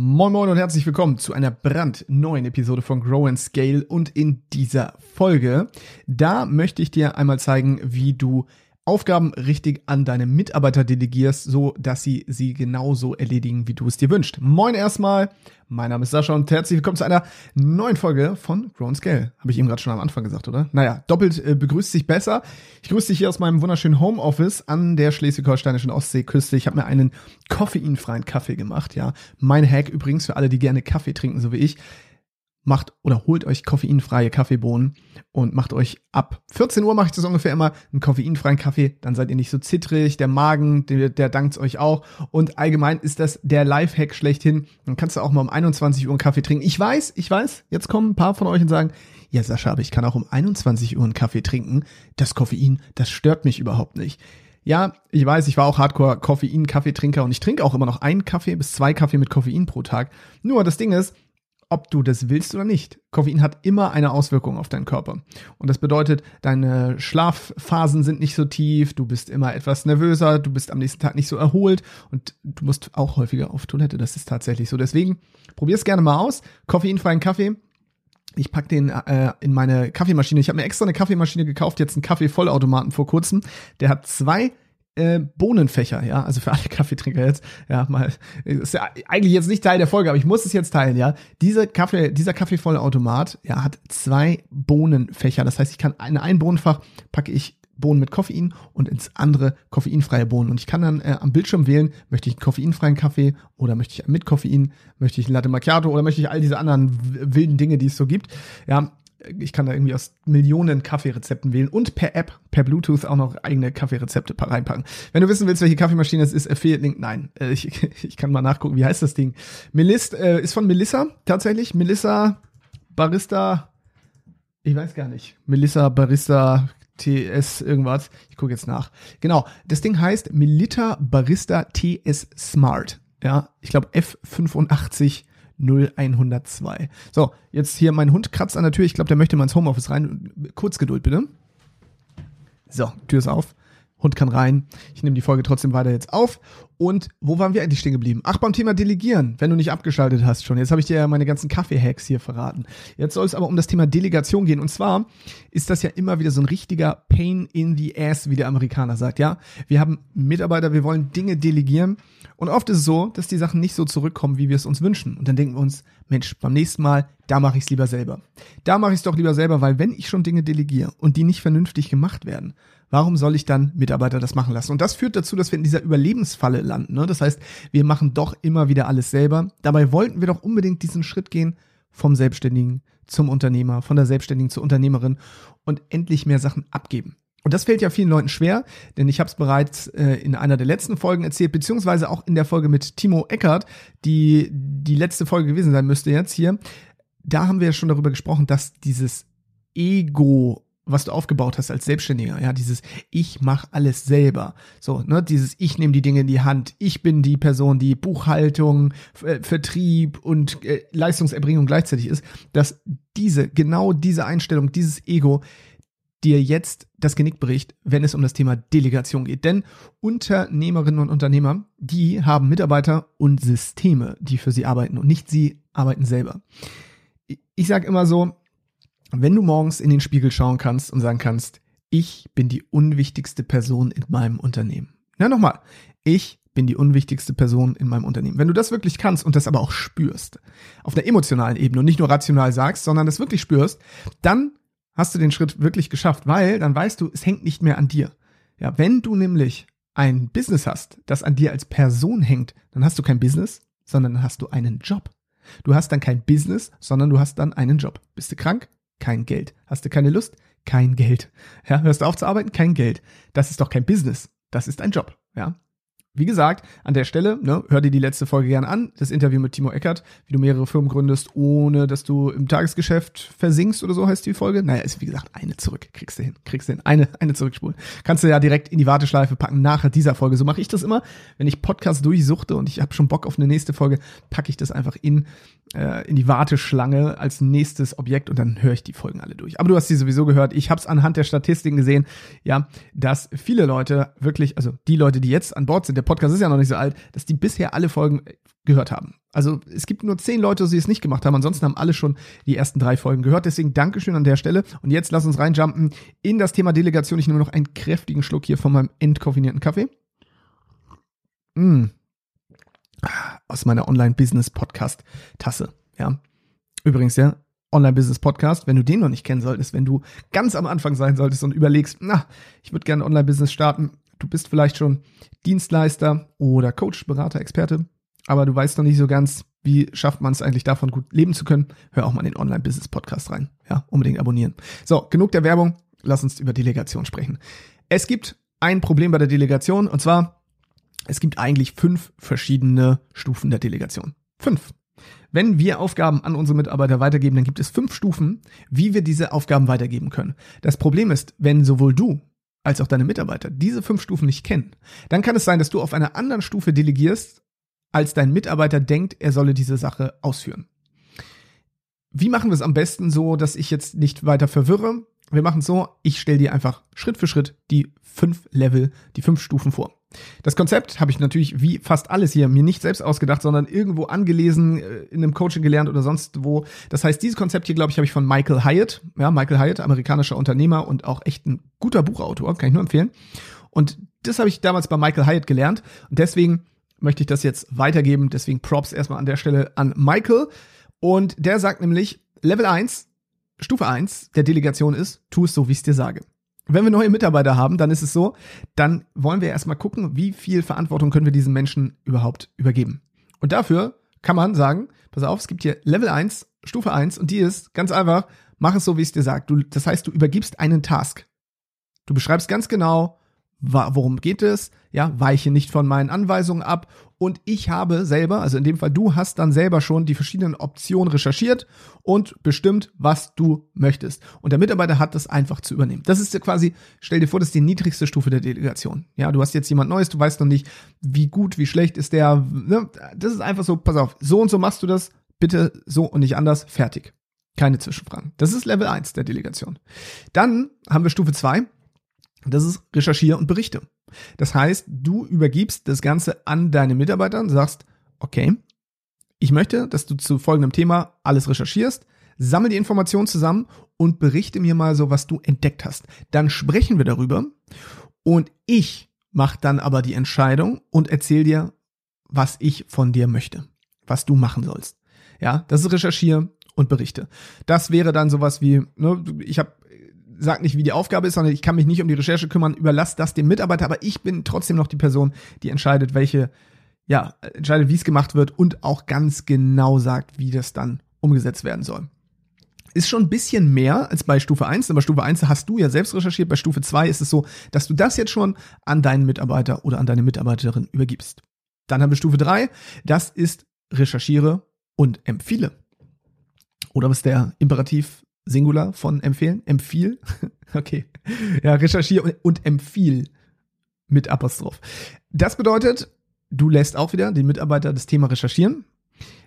Moin Moin und herzlich willkommen zu einer brandneuen Episode von Grow and Scale und in dieser Folge, da möchte ich dir einmal zeigen, wie du Aufgaben richtig an deine Mitarbeiter delegierst, so dass sie sie genauso erledigen, wie du es dir wünschst. Moin erstmal, mein Name ist Sascha und herzlich willkommen zu einer neuen Folge von Grown Scale. Habe ich eben gerade schon am Anfang gesagt, oder? Naja, doppelt äh, begrüßt sich besser. Ich grüße dich hier aus meinem wunderschönen Homeoffice an der schleswig-holsteinischen Ostseeküste. Ich habe mir einen koffeinfreien Kaffee gemacht, ja. Mein Hack übrigens für alle, die gerne Kaffee trinken, so wie ich macht oder holt euch koffeinfreie Kaffeebohnen und macht euch ab 14 Uhr mache ich das ungefähr immer einen koffeinfreien Kaffee, dann seid ihr nicht so zittrig, der Magen, der, der dankt euch auch und allgemein ist das der Lifehack schlechthin. Dann kannst du auch mal um 21 Uhr einen Kaffee trinken. Ich weiß, ich weiß, jetzt kommen ein paar von euch und sagen, ja Sascha, aber ich kann auch um 21 Uhr einen Kaffee trinken. Das Koffein, das stört mich überhaupt nicht. Ja, ich weiß, ich war auch Hardcore-Koffein-Kaffeetrinker und ich trinke auch immer noch einen Kaffee bis zwei Kaffee mit Koffein pro Tag. Nur das Ding ist, ob du das willst oder nicht. Koffein hat immer eine Auswirkung auf deinen Körper. Und das bedeutet, deine Schlafphasen sind nicht so tief, du bist immer etwas nervöser, du bist am nächsten Tag nicht so erholt und du musst auch häufiger auf Toilette. Das ist tatsächlich so. Deswegen probier es gerne mal aus. Koffeinfreien Kaffee. Ich pack den äh, in meine Kaffeemaschine. Ich habe mir extra eine Kaffeemaschine gekauft, jetzt einen Kaffeevollautomaten vor kurzem. Der hat zwei äh, Bohnenfächer, ja, also für alle Kaffeetrinker jetzt, ja, mal, ist ja eigentlich jetzt nicht Teil der Folge, aber ich muss es jetzt teilen, ja. Dieser Kaffee, dieser Kaffeevollautomat, ja, hat zwei Bohnenfächer. Das heißt, ich kann in ein Bohnenfach packe ich Bohnen mit Koffein und ins andere koffeinfreie Bohnen. Und ich kann dann äh, am Bildschirm wählen, möchte ich einen koffeinfreien Kaffee oder möchte ich mit Koffein, möchte ich ein Latte Macchiato oder möchte ich all diese anderen wilden Dinge, die es so gibt. Ja, ich kann da irgendwie aus Millionen Kaffeerezepten wählen und per App, per Bluetooth auch noch eigene Kaffeerezepte reinpacken. Wenn du wissen willst, welche Kaffeemaschine es ist, Affiliate-Link, nein. Äh, ich, ich kann mal nachgucken, wie heißt das Ding? Melist, äh, ist von Melissa, tatsächlich. Melissa Barista, ich weiß gar nicht. Melissa Barista TS irgendwas. Ich gucke jetzt nach. Genau, das Ding heißt Melita Barista TS Smart. Ja, ich glaube F85 0102. So, jetzt hier mein Hund kratzt an der Tür. Ich glaube, der möchte mal ins Homeoffice rein. Kurz Geduld bitte. So, Tür ist auf. Hund kann rein. Ich nehme die Folge trotzdem weiter jetzt auf. Und wo waren wir eigentlich stehen geblieben? Ach, beim Thema Delegieren, wenn du nicht abgeschaltet hast schon. Jetzt habe ich dir ja meine ganzen Kaffee-Hacks hier verraten. Jetzt soll es aber um das Thema Delegation gehen. Und zwar ist das ja immer wieder so ein richtiger Pain in the Ass, wie der Amerikaner sagt. Ja, wir haben Mitarbeiter, wir wollen Dinge delegieren. Und oft ist es so, dass die Sachen nicht so zurückkommen, wie wir es uns wünschen. Und dann denken wir uns, Mensch, beim nächsten Mal, da mache ich es lieber selber. Da mache ich es doch lieber selber, weil wenn ich schon Dinge delegiere und die nicht vernünftig gemacht werden, Warum soll ich dann Mitarbeiter das machen lassen? Und das führt dazu, dass wir in dieser Überlebensfalle landen. Ne? Das heißt, wir machen doch immer wieder alles selber. Dabei wollten wir doch unbedingt diesen Schritt gehen vom Selbstständigen zum Unternehmer, von der Selbstständigen zur Unternehmerin und endlich mehr Sachen abgeben. Und das fällt ja vielen Leuten schwer, denn ich habe es bereits äh, in einer der letzten Folgen erzählt, beziehungsweise auch in der Folge mit Timo Eckert, die die letzte Folge gewesen sein müsste jetzt hier. Da haben wir ja schon darüber gesprochen, dass dieses Ego was du aufgebaut hast als Selbstständiger, ja, dieses ich mache alles selber. So, ne, dieses ich nehme die Dinge in die Hand. Ich bin die Person, die Buchhaltung, äh, Vertrieb und äh, Leistungserbringung gleichzeitig ist, dass diese genau diese Einstellung, dieses Ego dir jetzt das Genick bricht, wenn es um das Thema Delegation geht. Denn Unternehmerinnen und Unternehmer, die haben Mitarbeiter und Systeme, die für sie arbeiten und nicht sie arbeiten selber. Ich sage immer so, wenn du morgens in den Spiegel schauen kannst und sagen kannst, ich bin die unwichtigste Person in meinem Unternehmen. Ja, nochmal. Ich bin die unwichtigste Person in meinem Unternehmen. Wenn du das wirklich kannst und das aber auch spürst, auf einer emotionalen Ebene und nicht nur rational sagst, sondern das wirklich spürst, dann hast du den Schritt wirklich geschafft, weil dann weißt du, es hängt nicht mehr an dir. Ja, wenn du nämlich ein Business hast, das an dir als Person hängt, dann hast du kein Business, sondern dann hast du einen Job. Du hast dann kein Business, sondern du hast dann einen Job. Bist du krank? Kein Geld. Hast du keine Lust? Kein Geld. Ja, hörst du auf zu arbeiten? Kein Geld. Das ist doch kein Business. Das ist ein Job. Ja. Wie gesagt, an der Stelle, ne, hör dir die letzte Folge gerne an, das Interview mit Timo Eckert, wie du mehrere Firmen gründest, ohne dass du im Tagesgeschäft versinkst oder so heißt die Folge. Naja, ist wie gesagt eine zurück, kriegst du hin, kriegst du hin, eine, eine zurückspulen. Kannst du ja direkt in die Warteschleife packen nach dieser Folge. So mache ich das immer, wenn ich Podcast durchsuchte und ich habe schon Bock auf eine nächste Folge, packe ich das einfach in, äh, in die Warteschlange als nächstes Objekt und dann höre ich die Folgen alle durch. Aber du hast sie sowieso gehört. Ich habe es anhand der Statistiken gesehen, ja, dass viele Leute wirklich, also die Leute, die jetzt an Bord sind, der Podcast ist ja noch nicht so alt, dass die bisher alle Folgen gehört haben. Also es gibt nur zehn Leute, die es nicht gemacht haben. Ansonsten haben alle schon die ersten drei Folgen gehört. Deswegen Dankeschön an der Stelle. Und jetzt lass uns reinjumpen in das Thema Delegation. Ich nehme noch einen kräftigen Schluck hier von meinem entkoffinierten Kaffee. Mm. Aus meiner Online-Business-Podcast-Tasse. Ja. Übrigens, ja, Online-Business-Podcast, wenn du den noch nicht kennen solltest, wenn du ganz am Anfang sein solltest und überlegst, na, ich würde gerne Online-Business starten, du bist vielleicht schon Dienstleister oder Coach, Berater, Experte, aber du weißt noch nicht so ganz, wie schafft man es eigentlich davon gut leben zu können, hör auch mal in den Online-Business-Podcast rein. Ja, unbedingt abonnieren. So, genug der Werbung, lass uns über Delegation sprechen. Es gibt ein Problem bei der Delegation und zwar, es gibt eigentlich fünf verschiedene Stufen der Delegation. Fünf. Wenn wir Aufgaben an unsere Mitarbeiter weitergeben, dann gibt es fünf Stufen, wie wir diese Aufgaben weitergeben können. Das Problem ist, wenn sowohl du als auch deine Mitarbeiter diese fünf Stufen nicht kennen, dann kann es sein, dass du auf einer anderen Stufe delegierst, als dein Mitarbeiter denkt, er solle diese Sache ausführen. Wie machen wir es am besten so, dass ich jetzt nicht weiter verwirre? Wir machen es so, ich stelle dir einfach Schritt für Schritt die fünf Level, die fünf Stufen vor. Das Konzept habe ich natürlich wie fast alles hier mir nicht selbst ausgedacht, sondern irgendwo angelesen, äh, in einem Coaching gelernt oder sonst wo. Das heißt, dieses Konzept hier, glaube ich, habe ich von Michael Hyatt. Ja, Michael Hyatt, amerikanischer Unternehmer und auch echt ein guter Buchautor, kann ich nur empfehlen. Und das habe ich damals bei Michael Hyatt gelernt. Und deswegen möchte ich das jetzt weitergeben. Deswegen Props erstmal an der Stelle an Michael. Und der sagt nämlich, Level 1, Stufe 1 der Delegation ist, tu es so, wie ich es dir sage. Wenn wir neue Mitarbeiter haben, dann ist es so, dann wollen wir erstmal gucken, wie viel Verantwortung können wir diesen Menschen überhaupt übergeben. Und dafür kann man sagen, pass auf, es gibt hier Level 1, Stufe 1 und die ist ganz einfach, mach es so, wie es dir sagt. Du, das heißt, du übergibst einen Task. Du beschreibst ganz genau, worum geht es, ja, weiche nicht von meinen Anweisungen ab und ich habe selber, also in dem Fall du hast dann selber schon die verschiedenen Optionen recherchiert und bestimmt, was du möchtest. Und der Mitarbeiter hat das einfach zu übernehmen. Das ist ja quasi, stell dir vor, das ist die niedrigste Stufe der Delegation. Ja, du hast jetzt jemand Neues, du weißt noch nicht, wie gut, wie schlecht ist der, ne? das ist einfach so, pass auf, so und so machst du das, bitte so und nicht anders, fertig. Keine Zwischenfragen. Das ist Level 1 der Delegation. Dann haben wir Stufe 2 das ist Recherchiere und Berichte. Das heißt, du übergibst das Ganze an deine Mitarbeiter und sagst, okay, ich möchte, dass du zu folgendem Thema alles recherchierst, sammle die Informationen zusammen und berichte mir mal so, was du entdeckt hast. Dann sprechen wir darüber und ich mache dann aber die Entscheidung und erzähle dir, was ich von dir möchte, was du machen sollst. Ja, das ist Recherchiere und Berichte. Das wäre dann sowas wie, ne, ich habe sag nicht, wie die Aufgabe ist, sondern ich kann mich nicht um die Recherche kümmern, überlass das dem Mitarbeiter, aber ich bin trotzdem noch die Person, die entscheidet, welche, ja, entscheidet, wie es gemacht wird und auch ganz genau sagt, wie das dann umgesetzt werden soll. Ist schon ein bisschen mehr als bei Stufe 1, aber Stufe 1 hast du ja selbst recherchiert, bei Stufe 2 ist es so, dass du das jetzt schon an deinen Mitarbeiter oder an deine Mitarbeiterin übergibst. Dann haben wir Stufe 3, das ist recherchiere und empfehle. Oder was der Imperativ Singular von empfehlen? Empfiehl? okay. Ja, recherchiere und, und empfiehl mit Apostroph. Das bedeutet, du lässt auch wieder den Mitarbeiter das Thema recherchieren,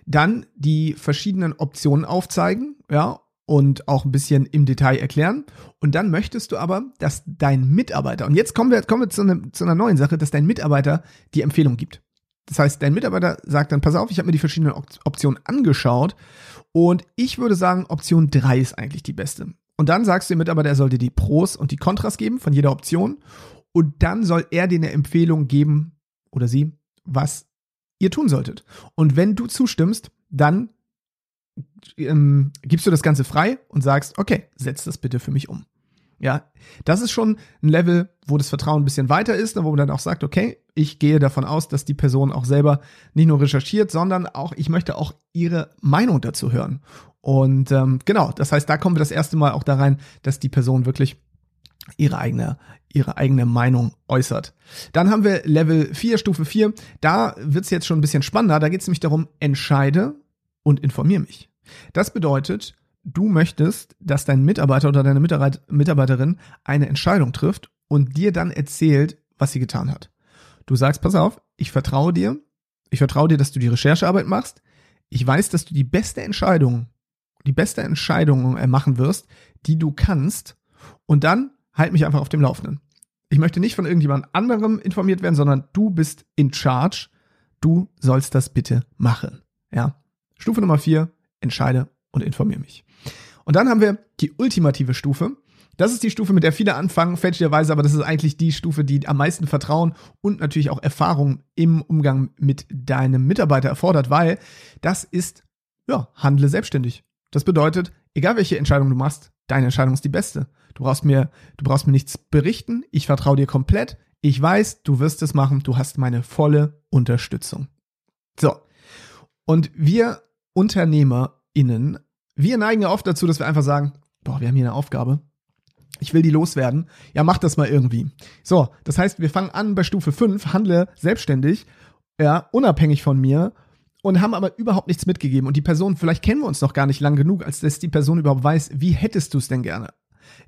dann die verschiedenen Optionen aufzeigen, ja, und auch ein bisschen im Detail erklären. Und dann möchtest du aber, dass dein Mitarbeiter, und jetzt kommen wir, kommen wir zu, eine, zu einer neuen Sache, dass dein Mitarbeiter die Empfehlung gibt. Das heißt, dein Mitarbeiter sagt dann, pass auf, ich habe mir die verschiedenen Optionen angeschaut und ich würde sagen, Option 3 ist eigentlich die beste. Und dann sagst du dem Mitarbeiter, er sollte die Pros und die Kontras geben von jeder Option. Und dann soll er dir eine Empfehlung geben oder sie, was ihr tun solltet. Und wenn du zustimmst, dann ähm, gibst du das Ganze frei und sagst, okay, setz das bitte für mich um. Ja, das ist schon ein Level, wo das Vertrauen ein bisschen weiter ist, wo man dann auch sagt, okay, ich gehe davon aus, dass die Person auch selber nicht nur recherchiert, sondern auch, ich möchte auch ihre Meinung dazu hören. Und ähm, genau, das heißt, da kommen wir das erste Mal auch da rein, dass die Person wirklich ihre eigene, ihre eigene Meinung äußert. Dann haben wir Level 4, Stufe 4. Da wird's jetzt schon ein bisschen spannender. Da geht's nämlich darum, entscheide und informiere mich. Das bedeutet, du möchtest, dass dein Mitarbeiter oder deine Mitarbeiterin eine Entscheidung trifft und dir dann erzählt, was sie getan hat. Du sagst, pass auf, ich vertraue dir, ich vertraue dir, dass du die Recherchearbeit machst. Ich weiß, dass du die beste Entscheidung, die beste Entscheidung machen wirst, die du kannst. Und dann halt mich einfach auf dem Laufenden. Ich möchte nicht von irgendjemand anderem informiert werden, sondern du bist in charge. Du sollst das bitte machen. Ja. Stufe Nummer vier, entscheide und informiere mich. Und dann haben wir die ultimative Stufe. Das ist die Stufe, mit der viele anfangen, fälschlicherweise, aber das ist eigentlich die Stufe, die am meisten Vertrauen und natürlich auch Erfahrung im Umgang mit deinem Mitarbeiter erfordert, weil das ist, ja, handle selbstständig. Das bedeutet, egal welche Entscheidung du machst, deine Entscheidung ist die beste. Du brauchst mir, du brauchst mir nichts berichten. Ich vertraue dir komplett. Ich weiß, du wirst es machen. Du hast meine volle Unterstützung. So. Und wir UnternehmerInnen, wir neigen ja oft dazu, dass wir einfach sagen, boah, wir haben hier eine Aufgabe. Ich will die loswerden. Ja, mach das mal irgendwie. So, das heißt, wir fangen an bei Stufe 5, handle selbstständig, ja, unabhängig von mir und haben aber überhaupt nichts mitgegeben. Und die Person, vielleicht kennen wir uns noch gar nicht lang genug, als dass die Person überhaupt weiß, wie hättest du es denn gerne?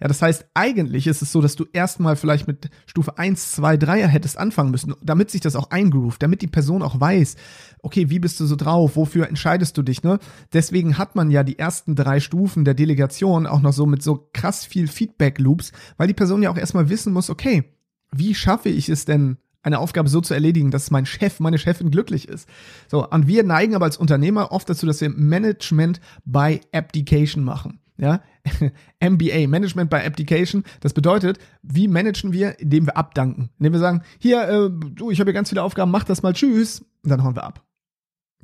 Ja, das heißt, eigentlich ist es so, dass du erstmal vielleicht mit Stufe 1, 2, 3 hättest anfangen müssen, damit sich das auch eingroovt, damit die Person auch weiß, okay, wie bist du so drauf, wofür entscheidest du dich, ne? Deswegen hat man ja die ersten drei Stufen der Delegation auch noch so mit so krass viel Feedback-Loops, weil die Person ja auch erstmal wissen muss, okay, wie schaffe ich es denn, eine Aufgabe so zu erledigen, dass mein Chef, meine Chefin glücklich ist. So, und wir neigen aber als Unternehmer oft dazu, dass wir Management by Abdication machen. Ja, MBA, Management by Application. Das bedeutet, wie managen wir, indem wir abdanken. Indem wir sagen, hier, äh, du, ich habe hier ganz viele Aufgaben, mach das mal, tschüss. Und dann hauen wir ab.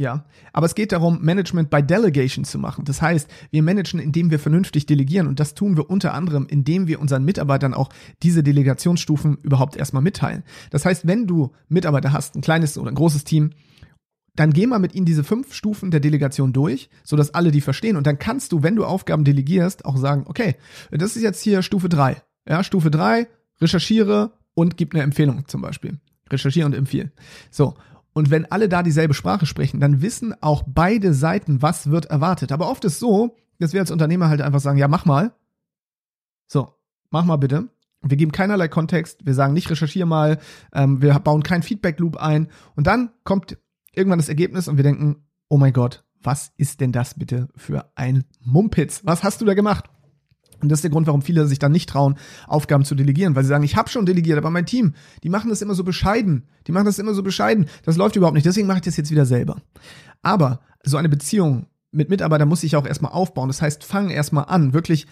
Ja, aber es geht darum, Management by Delegation zu machen. Das heißt, wir managen, indem wir vernünftig delegieren. Und das tun wir unter anderem, indem wir unseren Mitarbeitern auch diese Delegationsstufen überhaupt erstmal mitteilen. Das heißt, wenn du Mitarbeiter hast, ein kleines oder ein großes Team, dann geh mal mit ihnen diese fünf Stufen der Delegation durch, sodass alle die verstehen. Und dann kannst du, wenn du Aufgaben delegierst, auch sagen, okay, das ist jetzt hier Stufe drei. Ja, Stufe drei, recherchiere und gib eine Empfehlung zum Beispiel. Recherchiere und empfehle. So. Und wenn alle da dieselbe Sprache sprechen, dann wissen auch beide Seiten, was wird erwartet. Aber oft ist so, dass wir als Unternehmer halt einfach sagen, ja, mach mal. So, mach mal bitte. Wir geben keinerlei Kontext, wir sagen nicht recherchiere mal, ähm, wir bauen keinen Feedback-Loop ein und dann kommt irgendwann das Ergebnis und wir denken, oh mein Gott, was ist denn das bitte für ein Mumpitz? Was hast du da gemacht? Und das ist der Grund, warum viele sich dann nicht trauen, Aufgaben zu delegieren, weil sie sagen, ich habe schon delegiert, aber mein Team, die machen das immer so bescheiden. Die machen das immer so bescheiden. Das läuft überhaupt nicht. Deswegen mache ich das jetzt wieder selber. Aber so eine Beziehung mit Mitarbeitern muss ich auch erstmal aufbauen. Das heißt, fang erstmal an, wirklich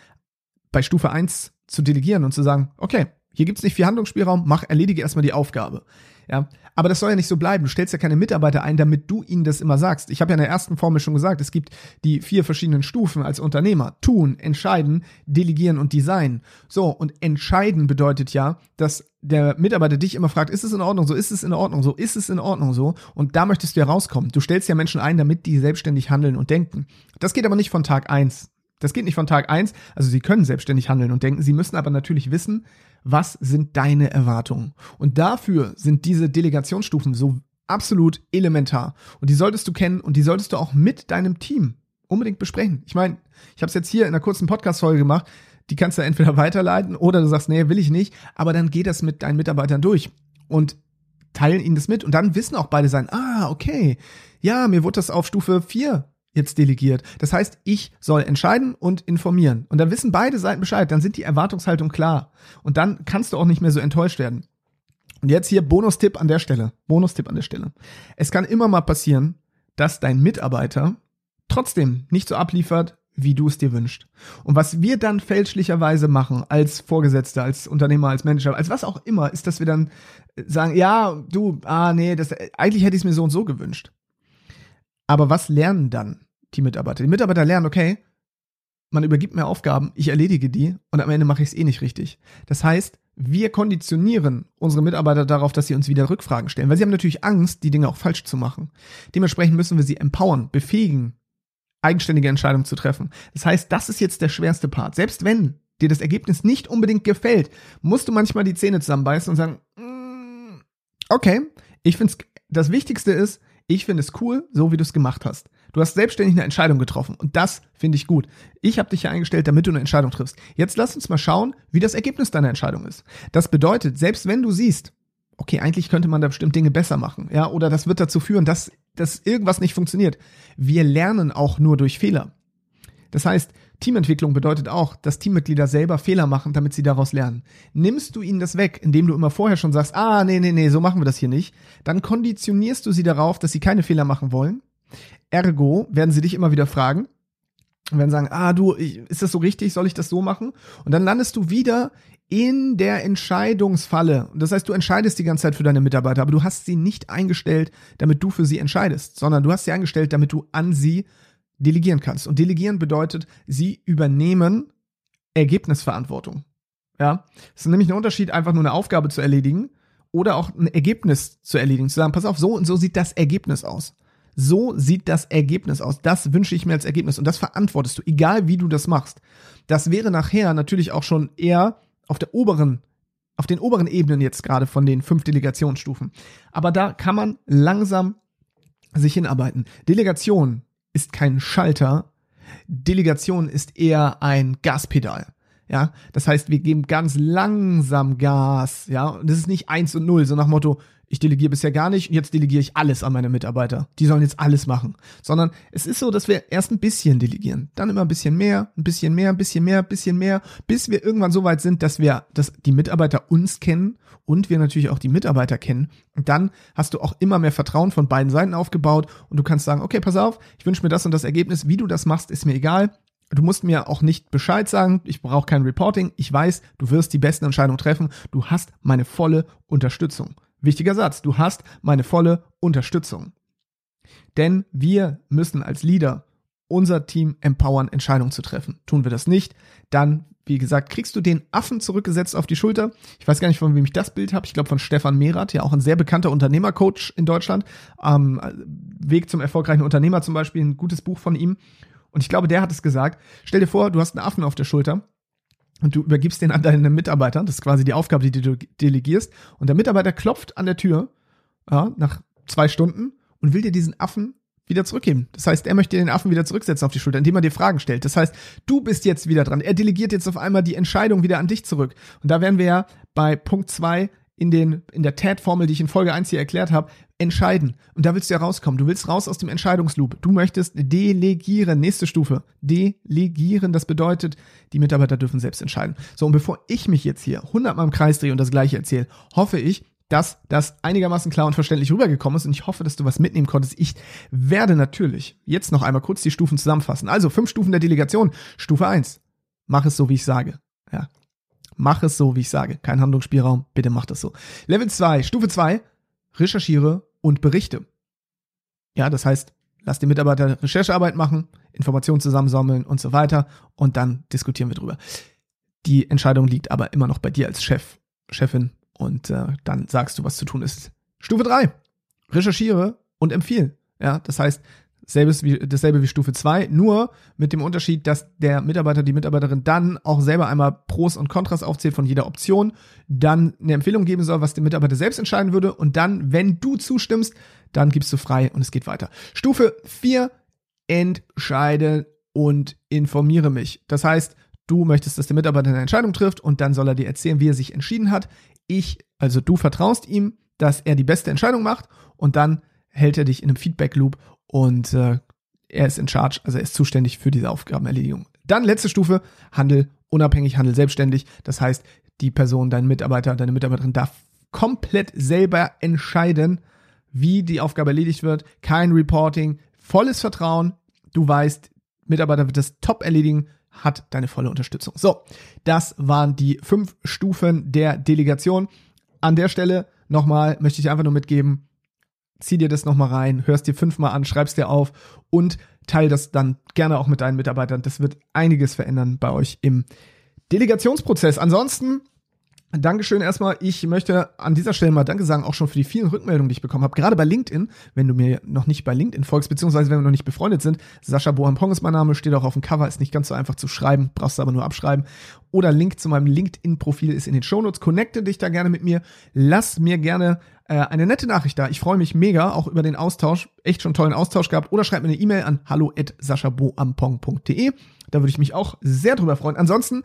bei Stufe 1 zu delegieren und zu sagen, okay, hier gibt's nicht viel Handlungsspielraum, mach, erledige erstmal die Aufgabe. Ja, aber das soll ja nicht so bleiben. Du stellst ja keine Mitarbeiter ein, damit du ihnen das immer sagst. Ich habe ja in der ersten Formel schon gesagt, es gibt die vier verschiedenen Stufen als Unternehmer. Tun, entscheiden, delegieren und designen. So, und entscheiden bedeutet ja, dass der Mitarbeiter dich immer fragt, ist es in Ordnung so, ist es in Ordnung so, ist es in Ordnung so? Und da möchtest du ja rauskommen. Du stellst ja Menschen ein, damit die selbstständig handeln und denken. Das geht aber nicht von Tag eins. Das geht nicht von Tag eins. Also sie können selbstständig handeln und denken. Sie müssen aber natürlich wissen, was sind deine Erwartungen. Und dafür sind diese Delegationsstufen so absolut elementar. Und die solltest du kennen und die solltest du auch mit deinem Team unbedingt besprechen. Ich meine, ich habe es jetzt hier in einer kurzen Podcast-Folge gemacht. Die kannst du entweder weiterleiten oder du sagst, nee, will ich nicht. Aber dann geht das mit deinen Mitarbeitern durch und teilen ihnen das mit. Und dann wissen auch beide sein, ah, okay, ja, mir wurde das auf Stufe 4 jetzt delegiert. Das heißt, ich soll entscheiden und informieren. Und dann wissen beide Seiten Bescheid, dann sind die Erwartungshaltung klar. Und dann kannst du auch nicht mehr so enttäuscht werden. Und jetzt hier Bonustipp an der Stelle. Bonustipp an der Stelle. Es kann immer mal passieren, dass dein Mitarbeiter trotzdem nicht so abliefert, wie du es dir wünschst. Und was wir dann fälschlicherweise machen als Vorgesetzter, als Unternehmer, als Manager, als was auch immer, ist, dass wir dann sagen, ja, du, ah nee, das eigentlich hätte ich es mir so und so gewünscht. Aber was lernen dann die Mitarbeiter? Die Mitarbeiter lernen, okay, man übergibt mir Aufgaben, ich erledige die und am Ende mache ich es eh nicht richtig. Das heißt, wir konditionieren unsere Mitarbeiter darauf, dass sie uns wieder Rückfragen stellen, weil sie haben natürlich Angst, die Dinge auch falsch zu machen. Dementsprechend müssen wir sie empowern, befähigen, eigenständige Entscheidungen zu treffen. Das heißt, das ist jetzt der schwerste Part. Selbst wenn dir das Ergebnis nicht unbedingt gefällt, musst du manchmal die Zähne zusammenbeißen und sagen, mm, okay, ich finde das Wichtigste ist, ich finde es cool, so wie du es gemacht hast. Du hast selbstständig eine Entscheidung getroffen und das finde ich gut. Ich habe dich ja eingestellt, damit du eine Entscheidung triffst. Jetzt lass uns mal schauen, wie das Ergebnis deiner Entscheidung ist. Das bedeutet, selbst wenn du siehst, okay, eigentlich könnte man da bestimmt Dinge besser machen, ja, oder das wird dazu führen, dass, dass irgendwas nicht funktioniert. Wir lernen auch nur durch Fehler. Das heißt, Teamentwicklung bedeutet auch, dass Teammitglieder selber Fehler machen, damit sie daraus lernen. Nimmst du ihnen das weg, indem du immer vorher schon sagst, ah, nee, nee, nee, so machen wir das hier nicht, dann konditionierst du sie darauf, dass sie keine Fehler machen wollen. Ergo werden sie dich immer wieder fragen und werden sagen, ah, du, ist das so richtig? Soll ich das so machen? Und dann landest du wieder in der Entscheidungsfalle. Das heißt, du entscheidest die ganze Zeit für deine Mitarbeiter, aber du hast sie nicht eingestellt, damit du für sie entscheidest, sondern du hast sie eingestellt, damit du an sie delegieren kannst. Und delegieren bedeutet, sie übernehmen Ergebnisverantwortung. Ja, es ist nämlich ein Unterschied, einfach nur eine Aufgabe zu erledigen oder auch ein Ergebnis zu erledigen. Zu sagen, pass auf, so und so sieht das Ergebnis aus. So sieht das Ergebnis aus. Das wünsche ich mir als Ergebnis und das verantwortest du, egal wie du das machst. Das wäre nachher natürlich auch schon eher auf der oberen, auf den oberen Ebenen jetzt gerade von den fünf Delegationsstufen. Aber da kann man langsam sich hinarbeiten. Delegation ist kein Schalter. Delegation ist eher ein Gaspedal. Ja, das heißt, wir geben ganz langsam Gas. Ja, und das ist nicht eins und null, so nach Motto, ich delegiere bisher gar nicht jetzt delegiere ich alles an meine Mitarbeiter. Die sollen jetzt alles machen. Sondern es ist so, dass wir erst ein bisschen delegieren, dann immer ein bisschen mehr, ein bisschen mehr, ein bisschen mehr, ein bisschen mehr, bis wir irgendwann so weit sind, dass wir, dass die Mitarbeiter uns kennen und wir natürlich auch die Mitarbeiter kennen. Und dann hast du auch immer mehr Vertrauen von beiden Seiten aufgebaut und du kannst sagen, okay, pass auf, ich wünsche mir das und das Ergebnis. Wie du das machst, ist mir egal. Du musst mir auch nicht Bescheid sagen, ich brauche kein Reporting. Ich weiß, du wirst die besten Entscheidungen treffen. Du hast meine volle Unterstützung. Wichtiger Satz, du hast meine volle Unterstützung. Denn wir müssen als Leader unser Team empowern, Entscheidungen zu treffen. Tun wir das nicht, dann, wie gesagt, kriegst du den Affen zurückgesetzt auf die Schulter. Ich weiß gar nicht, von wem ich das Bild habe. Ich glaube von Stefan Mehrath, ja auch ein sehr bekannter Unternehmercoach in Deutschland. Ähm, Weg zum erfolgreichen Unternehmer zum Beispiel, ein gutes Buch von ihm. Und ich glaube, der hat es gesagt. Stell dir vor, du hast einen Affen auf der Schulter und du übergibst den an deine Mitarbeiter. Das ist quasi die Aufgabe, die du delegierst. Und der Mitarbeiter klopft an der Tür ja, nach zwei Stunden und will dir diesen Affen wieder zurückgeben. Das heißt, er möchte den Affen wieder zurücksetzen auf die Schulter, indem er dir Fragen stellt. Das heißt, du bist jetzt wieder dran. Er delegiert jetzt auf einmal die Entscheidung wieder an dich zurück. Und da wären wir ja bei Punkt zwei in, den, in der TAT-Formel, die ich in Folge 1 hier erklärt habe, entscheiden. Und da willst du ja rauskommen. Du willst raus aus dem Entscheidungsloop. Du möchtest delegieren. Nächste Stufe. Delegieren. Das bedeutet, die Mitarbeiter dürfen selbst entscheiden. So, und bevor ich mich jetzt hier hundertmal im Kreis drehe und das Gleiche erzähle, hoffe ich, dass das einigermaßen klar und verständlich rübergekommen ist und ich hoffe, dass du was mitnehmen konntest. Ich werde natürlich jetzt noch einmal kurz die Stufen zusammenfassen. Also fünf Stufen der Delegation. Stufe eins: Mach es so, wie ich sage. Ja, Mach es so, wie ich sage. Kein Handlungsspielraum, bitte mach das so. Level 2, Stufe 2, recherchiere und berichte. Ja, das heißt, lass die Mitarbeiter Recherchearbeit machen, Informationen zusammensammeln und so weiter und dann diskutieren wir drüber. Die Entscheidung liegt aber immer noch bei dir als Chef, Chefin und äh, dann sagst du, was zu tun ist. Stufe 3, recherchiere und empfehle. Ja, das heißt, Selbes wie, dasselbe wie Stufe 2, nur mit dem Unterschied, dass der Mitarbeiter, die Mitarbeiterin dann auch selber einmal Pros und Kontras aufzählt von jeder Option, dann eine Empfehlung geben soll, was der Mitarbeiter selbst entscheiden würde und dann, wenn du zustimmst, dann gibst du frei und es geht weiter. Stufe 4, entscheide und informiere mich. Das heißt, du möchtest, dass der Mitarbeiter eine Entscheidung trifft und dann soll er dir erzählen, wie er sich entschieden hat. Ich, also du vertraust ihm, dass er die beste Entscheidung macht und dann hält er dich in einem Feedback Loop und äh, er ist in charge, also er ist zuständig für diese Aufgabenerledigung. Dann letzte Stufe, Handel unabhängig, Handel selbstständig. Das heißt, die Person, dein Mitarbeiter, deine Mitarbeiterin darf komplett selber entscheiden, wie die Aufgabe erledigt wird. Kein Reporting, volles Vertrauen. Du weißt, Mitarbeiter wird das top erledigen, hat deine volle Unterstützung. So, das waren die fünf Stufen der Delegation. An der Stelle nochmal möchte ich einfach nur mitgeben, zieh dir das nochmal rein, hörst dir fünfmal an, schreibst dir auf und teil das dann gerne auch mit deinen Mitarbeitern. Das wird einiges verändern bei euch im Delegationsprozess. Ansonsten Dankeschön erstmal. Ich möchte an dieser Stelle mal Danke sagen, auch schon für die vielen Rückmeldungen, die ich bekommen habe. Gerade bei LinkedIn, wenn du mir noch nicht bei LinkedIn folgst, beziehungsweise wenn wir noch nicht befreundet sind. Sascha Bohampong ist mein Name, steht auch auf dem Cover, ist nicht ganz so einfach zu schreiben, brauchst du aber nur abschreiben. Oder Link zu meinem LinkedIn-Profil ist in den Shownotes. Connecte dich da gerne mit mir. Lass mir gerne äh, eine nette Nachricht da. Ich freue mich mega, auch über den Austausch. Echt schon tollen Austausch gehabt. Oder schreib mir eine E-Mail an hallo@saschaboampong.de. Da würde ich mich auch sehr drüber freuen. Ansonsten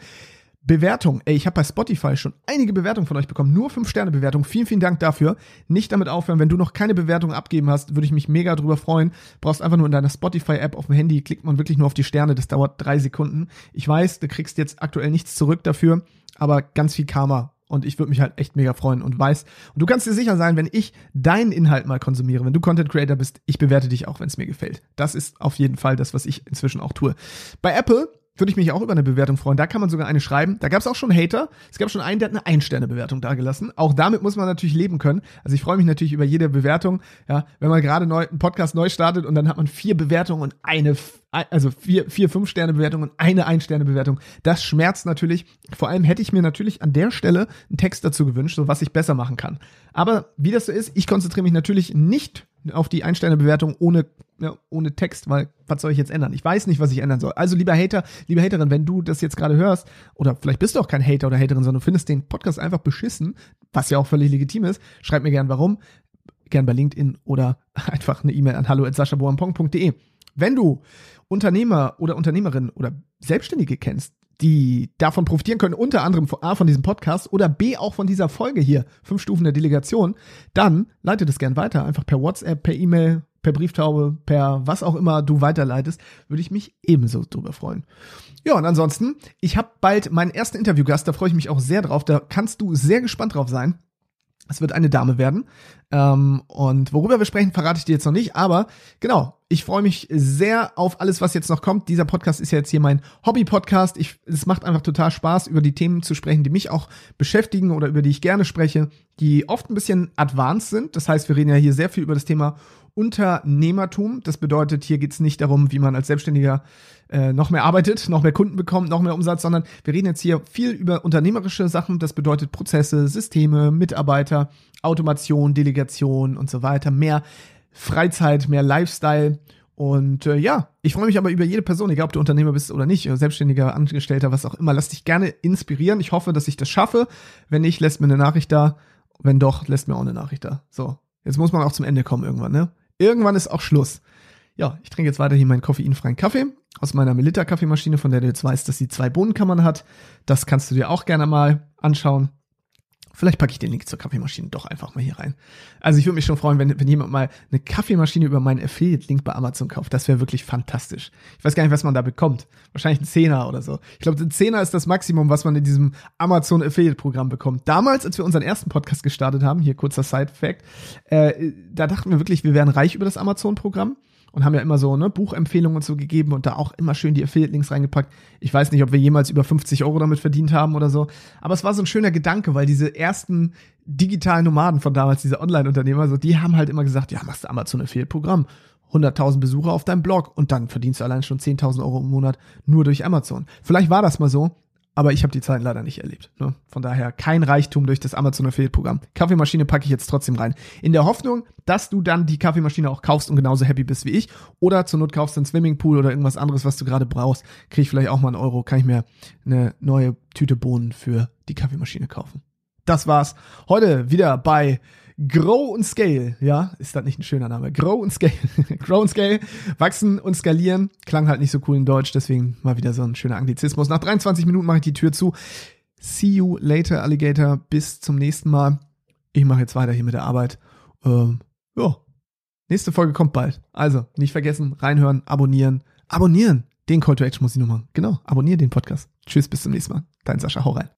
Bewertung. Ey, ich habe bei Spotify schon einige Bewertungen von euch bekommen. Nur 5-Sterne-Bewertung. Vielen, vielen Dank dafür. Nicht damit aufhören. Wenn du noch keine Bewertung abgeben hast, würde ich mich mega drüber freuen. Brauchst einfach nur in deiner Spotify-App auf dem Handy, klickt man wirklich nur auf die Sterne. Das dauert drei Sekunden. Ich weiß, du kriegst jetzt aktuell nichts zurück dafür, aber ganz viel Karma. Und ich würde mich halt echt mega freuen und weiß. Und du kannst dir sicher sein, wenn ich deinen Inhalt mal konsumiere, wenn du Content Creator bist, ich bewerte dich auch, wenn es mir gefällt. Das ist auf jeden Fall das, was ich inzwischen auch tue. Bei Apple würde ich mich auch über eine Bewertung freuen. Da kann man sogar eine schreiben. Da gab es auch schon Hater. Es gab schon einen, der hat eine Ein-Sterne-Bewertung dagelassen. Auch damit muss man natürlich leben können. Also ich freue mich natürlich über jede Bewertung. Ja, wenn man gerade neu, einen Podcast neu startet und dann hat man vier Bewertungen und eine, also vier, vier Fünf-Sterne-Bewertungen und eine Ein-Sterne-Bewertung. Das schmerzt natürlich. Vor allem hätte ich mir natürlich an der Stelle einen Text dazu gewünscht, so was ich besser machen kann. Aber wie das so ist, ich konzentriere mich natürlich nicht auf die Ein-Sterne-Bewertung ohne ja, ohne Text, weil was soll ich jetzt ändern? Ich weiß nicht, was ich ändern soll. Also lieber Hater, liebe Haterin, wenn du das jetzt gerade hörst, oder vielleicht bist du auch kein Hater oder Haterin, sondern du findest den Podcast einfach beschissen, was ja auch völlig legitim ist, schreib mir gern warum, gern bei LinkedIn oder einfach eine E-Mail an hallo@saschaboampong.de. Wenn du Unternehmer oder Unternehmerin oder Selbstständige kennst, die davon profitieren können, unter anderem A von diesem Podcast oder B auch von dieser Folge hier, fünf Stufen der Delegation, dann leite das gern weiter, einfach per WhatsApp, per E-Mail, per Brieftaube, per was auch immer du weiterleitest, würde ich mich ebenso drüber freuen. Ja, und ansonsten, ich habe bald meinen ersten Interviewgast, da freue ich mich auch sehr drauf, da kannst du sehr gespannt drauf sein. Es wird eine Dame werden. Ähm, und worüber wir sprechen, verrate ich dir jetzt noch nicht. Aber genau, ich freue mich sehr auf alles, was jetzt noch kommt. Dieser Podcast ist ja jetzt hier mein Hobby-Podcast. es macht einfach total Spaß, über die Themen zu sprechen, die mich auch beschäftigen oder über die ich gerne spreche, die oft ein bisschen advanced sind. Das heißt, wir reden ja hier sehr viel über das Thema Unternehmertum. Das bedeutet, hier geht es nicht darum, wie man als Selbstständiger äh, noch mehr arbeitet, noch mehr Kunden bekommt, noch mehr Umsatz, sondern wir reden jetzt hier viel über unternehmerische Sachen. Das bedeutet Prozesse, Systeme, Mitarbeiter, Automation, Delegation und so weiter. Mehr Freizeit, mehr Lifestyle. Und äh, ja, ich freue mich aber über jede Person, egal ob du Unternehmer bist oder nicht, Selbstständiger, Angestellter, was auch immer. Lass dich gerne inspirieren. Ich hoffe, dass ich das schaffe. Wenn nicht, lässt mir eine Nachricht da. Wenn doch, lässt mir auch eine Nachricht da. So, jetzt muss man auch zum Ende kommen irgendwann, ne? Irgendwann ist auch Schluss. Ja, ich trinke jetzt weiterhin meinen koffeinfreien Kaffee aus meiner Melitta Kaffeemaschine, von der du jetzt weißt, dass sie zwei Bohnenkammern hat. Das kannst du dir auch gerne mal anschauen. Vielleicht packe ich den Link zur Kaffeemaschine doch einfach mal hier rein. Also ich würde mich schon freuen, wenn, wenn jemand mal eine Kaffeemaschine über meinen Affiliate-Link bei Amazon kauft. Das wäre wirklich fantastisch. Ich weiß gar nicht, was man da bekommt. Wahrscheinlich ein Zehner oder so. Ich glaube, ein Zehner ist das Maximum, was man in diesem Amazon Affiliate-Programm bekommt. Damals, als wir unseren ersten Podcast gestartet haben, hier kurzer Side-Fact, äh, da dachten wir wirklich, wir wären reich über das Amazon-Programm und haben ja immer so ne, Buchempfehlungen und so gegeben und da auch immer schön die Affiliate-Links reingepackt. Ich weiß nicht, ob wir jemals über 50 Euro damit verdient haben oder so, aber es war so ein schöner Gedanke, weil diese ersten digitalen Nomaden von damals, diese Online-Unternehmer, so, die haben halt immer gesagt, ja, machst du Amazon Affiliate-Programm. 100.000 Besucher auf deinem Blog und dann verdienst du allein schon 10.000 Euro im Monat nur durch Amazon. Vielleicht war das mal so, aber ich habe die Zeit leider nicht erlebt. Ne? Von daher kein Reichtum durch das Amazon Affiliate Programm. Kaffeemaschine packe ich jetzt trotzdem rein. In der Hoffnung, dass du dann die Kaffeemaschine auch kaufst und genauso happy bist wie ich. Oder zur Not kaufst du einen Swimmingpool oder irgendwas anderes, was du gerade brauchst. Kriege ich vielleicht auch mal einen Euro, kann ich mir eine neue Tüte Bohnen für die Kaffeemaschine kaufen. Das war's heute wieder bei Grow und Scale, ja, ist das nicht ein schöner Name? Grow und Scale. Grow und Scale, wachsen und skalieren. Klang halt nicht so cool in Deutsch, deswegen mal wieder so ein schöner Anglizismus. Nach 23 Minuten mache ich die Tür zu. See you later, Alligator. Bis zum nächsten Mal. Ich mache jetzt weiter hier mit der Arbeit. Ähm, ja, nächste Folge kommt bald. Also, nicht vergessen, reinhören, abonnieren. Abonnieren! Den Call to Action muss ich noch machen. Genau, abonniere den Podcast. Tschüss, bis zum nächsten Mal. Dein Sascha, hau rein.